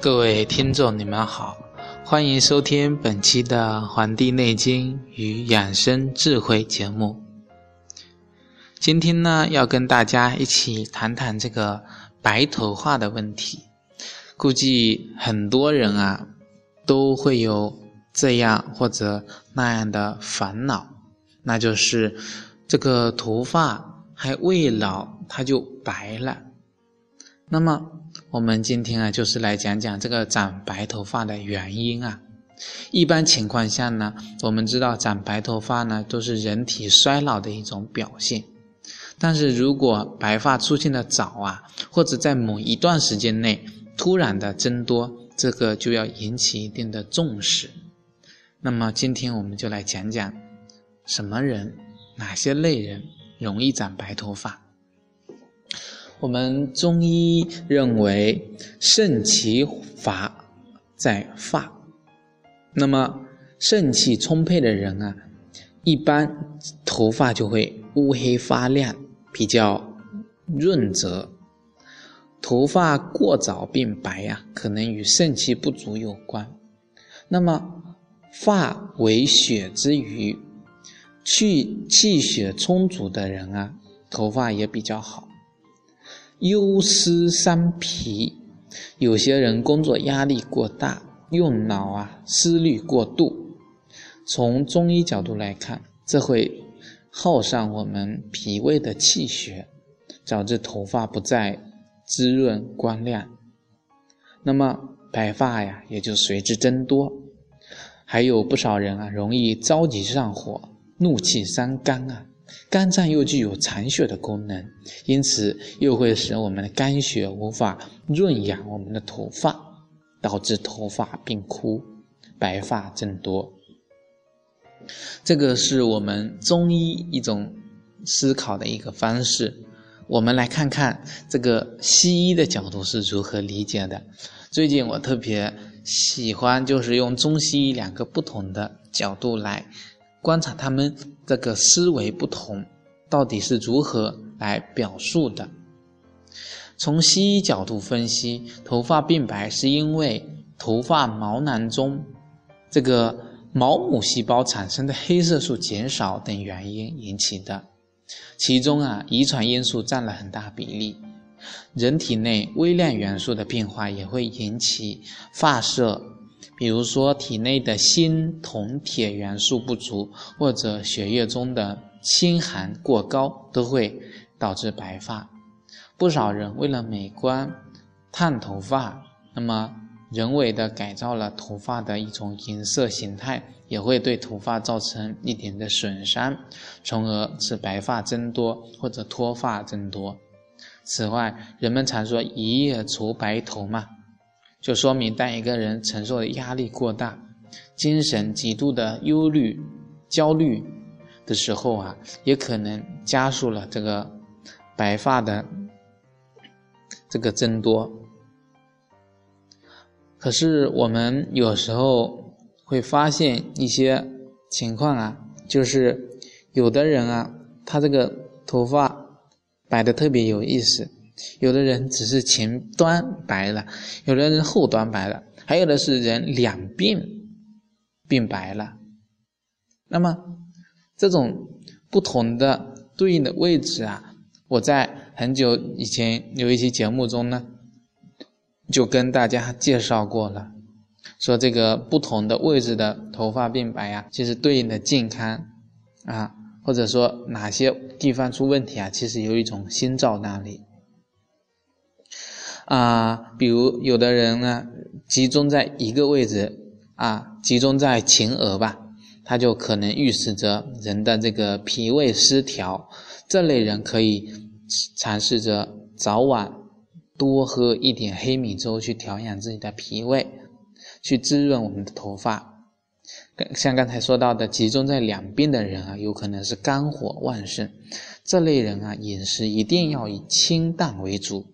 各位听众，你们好，欢迎收听本期的《黄帝内经与养生智慧》节目。今天呢，要跟大家一起谈谈这个白头发的问题。估计很多人啊，都会有这样或者那样的烦恼，那就是这个头发还未老，它就白了。那么，我们今天啊，就是来讲讲这个长白头发的原因啊。一般情况下呢，我们知道长白头发呢，都是人体衰老的一种表现。但是如果白发出现的早啊，或者在某一段时间内突然的增多，这个就要引起一定的重视。那么今天我们就来讲讲，什么人、哪些类人容易长白头发。我们中医认为，肾其发在发。那么，肾气充沛的人啊，一般头发就会乌黑发亮，比较润泽。头发过早变白呀，可能与肾气不足有关。那么，发为血之余，去气血充足的人啊，头发也比较好。忧思伤脾，有些人工作压力过大，用脑啊，思虑过度。从中医角度来看，这会耗上我们脾胃的气血，导致头发不再滋润光亮。那么白发呀，也就随之增多。还有不少人啊，容易着急上火，怒气伤肝啊。肝脏又具有藏血的功能，因此又会使我们的肝血无法润养我们的头发，导致头发变枯，白发增多。这个是我们中医一种思考的一个方式。我们来看看这个西医的角度是如何理解的。最近我特别喜欢，就是用中西医两个不同的角度来。观察他们这个思维不同，到底是如何来表述的？从西医角度分析，头发变白是因为头发毛囊中这个毛母细胞产生的黑色素减少等原因引起的。其中啊，遗传因素占了很大比例。人体内微量元素的变化也会引起发色。比如说，体内的锌、铜、铁元素不足，或者血液中的氢含过高，都会导致白发。不少人为了美观，烫头发，那么人为的改造了头发的一种颜色形态，也会对头发造成一点的损伤，从而使白发增多或者脱发增多。此外，人们常说一夜除白头嘛。就说明，当一个人承受的压力过大，精神极度的忧虑、焦虑的时候啊，也可能加速了这个白发的这个增多。可是我们有时候会发现一些情况啊，就是有的人啊，他这个头发白的特别有意思。有的人只是前端白了，有的人后端白了，还有的是人两鬓变白了。那么这种不同的对应的位置啊，我在很久以前有一期节目中呢，就跟大家介绍过了，说这个不同的位置的头发变白呀，其实对应的健康啊，或者说哪些地方出问题啊，其实有一种心照那里。啊，比如有的人呢，集中在一个位置啊，集中在前额吧，他就可能预示着人的这个脾胃失调。这类人可以尝试着早晚多喝一点黑米粥，去调养自己的脾胃，去滋润我们的头发。像刚才说到的，集中在两边的人啊，有可能是肝火旺盛。这类人啊，饮食一定要以清淡为主。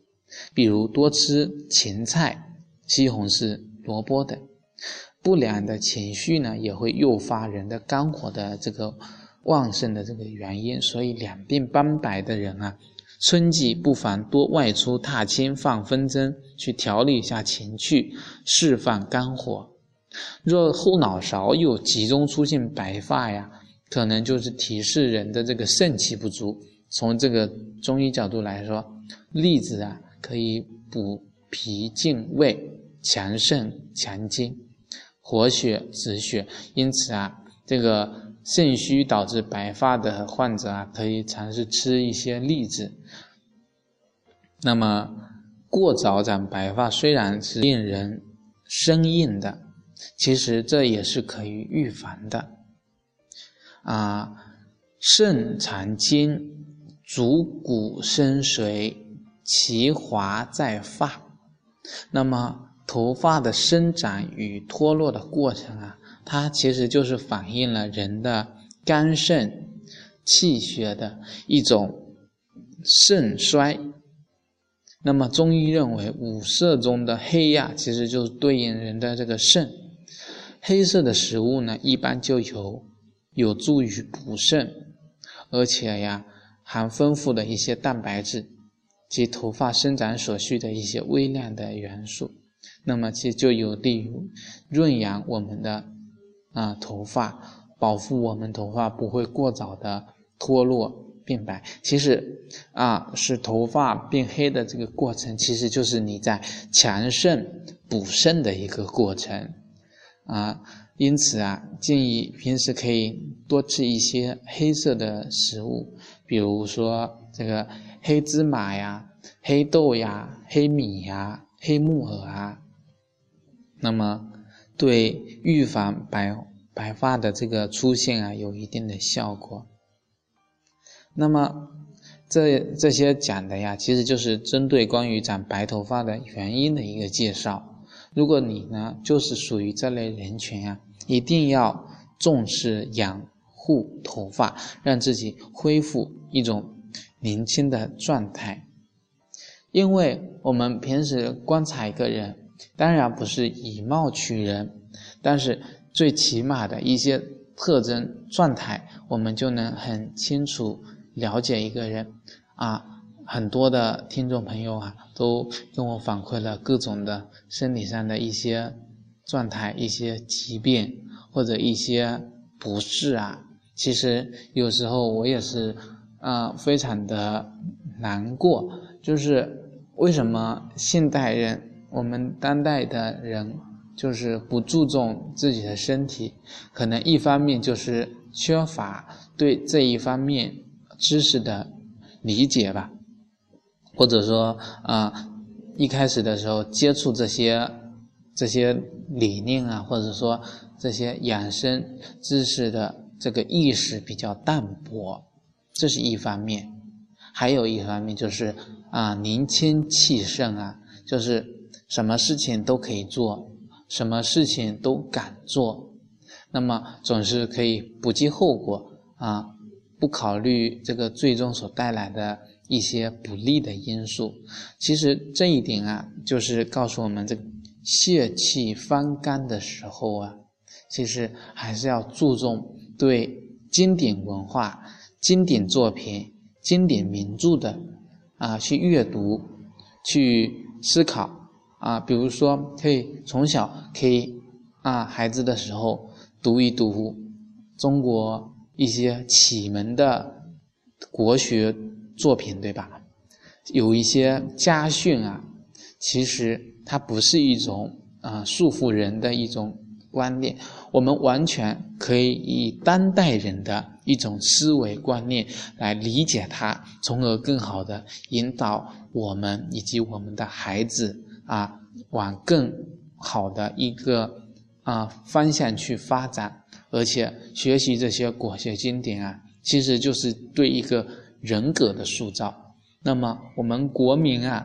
比如多吃芹菜、西红柿、萝卜等，不良的情绪呢也会诱发人的肝火的这个旺盛的这个原因，所以两鬓斑白的人啊，春季不妨多外出踏青放风筝，去调理一下情绪，释放肝火。若后脑勺又集中出现白发呀，可能就是提示人的这个肾气不足。从这个中医角度来说，栗子啊可以补脾净胃、强肾强筋、活血止血。因此啊，这个肾虚导致白发的患者啊，可以尝试吃一些栗子。那么过早长白发虽然是令人生硬的，其实这也是可以预防的。啊，肾藏精。足骨生髓，其华在发。那么，头发的生长与脱落的过程啊，它其实就是反映了人的肝肾气血的一种肾衰。那么，中医认为五色中的黑呀，其实就是对应人的这个肾。黑色的食物呢，一般就有有助于补肾，而且呀。含丰富的一些蛋白质及头发生长所需的一些微量的元素，那么其实就有利于润养我们的啊头发，保护我们头发不会过早的脱落变白。其实啊，使头发变黑的这个过程，其实就是你在强肾补肾的一个过程啊。因此啊，建议平时可以多吃一些黑色的食物，比如说这个黑芝麻呀、黑豆呀、黑米呀、黑木耳啊。那么，对预防白白发的这个出现啊，有一定的效果。那么，这这些讲的呀，其实就是针对关于长白头发的原因的一个介绍。如果你呢，就是属于这类人群啊，一定要重视养护头发，让自己恢复一种年轻的状态。因为我们平时观察一个人，当然不是以貌取人，但是最起码的一些特征状态，我们就能很清楚了解一个人啊。很多的听众朋友啊，都跟我反馈了各种的身体上的一些状态、一些疾病或者一些不适啊。其实有时候我也是啊，非常的难过。就是为什么现代人，我们当代的人，就是不注重自己的身体？可能一方面就是缺乏对这一方面知识的理解吧。或者说啊，一开始的时候接触这些这些理念啊，或者说这些养生知识的这个意识比较淡薄，这是一方面；还有一方面就是啊，年轻气盛啊，就是什么事情都可以做，什么事情都敢做，那么总是可以不计后果啊，不考虑这个最终所带来的。一些不利的因素，其实这一点啊，就是告诉我们，这泄气方肝的时候啊，其实还是要注重对经典文化、经典作品、经典名著的啊去阅读、去思考啊。比如说，可以从小可以啊，孩子的时候读一读中国一些启蒙的国学。作品对吧？有一些家训啊，其实它不是一种啊束缚人的一种观念，我们完全可以以当代人的一种思维观念来理解它，从而更好的引导我们以及我们的孩子啊往更好的一个啊方向去发展，而且学习这些国学经典啊，其实就是对一个。人格的塑造，那么我们国民啊，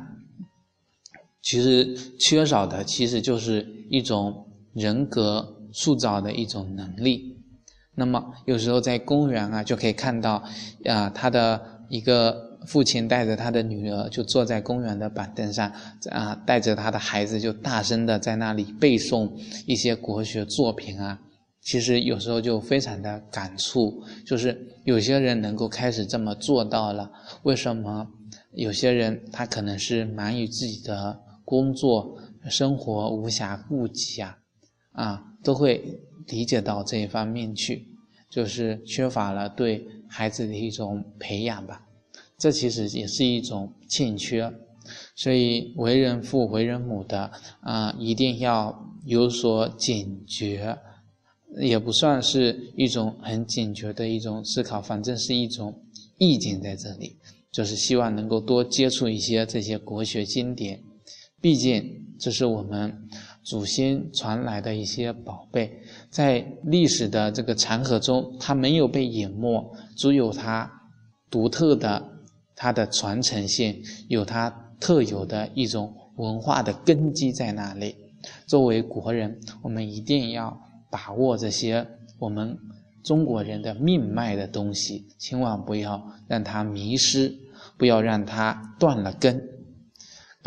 其实缺少的其实就是一种人格塑造的一种能力。那么有时候在公园啊，就可以看到，啊，他的一个父亲带着他的女儿就坐在公园的板凳上，啊，带着他的孩子就大声的在那里背诵一些国学作品啊。其实有时候就非常的感触，就是有些人能够开始这么做到了，为什么有些人他可能是忙于自己的工作生活，无暇顾及啊，啊，都会理解到这一方面去，就是缺乏了对孩子的一种培养吧。这其实也是一种欠缺，所以为人父、为人母的啊，一定要有所警觉，也不算是一种很警觉的一种思考，反正是一种意境在这里，就是希望能够多接触一些这些国学经典，毕竟这是我们祖先传来的一些宝贝，在历史的这个长河中，它没有被淹没，只有它独特的。它的传承性有它特有的一种文化的根基在那里。作为国人，我们一定要把握这些我们中国人的命脉的东西，千万不要让它迷失，不要让它断了根。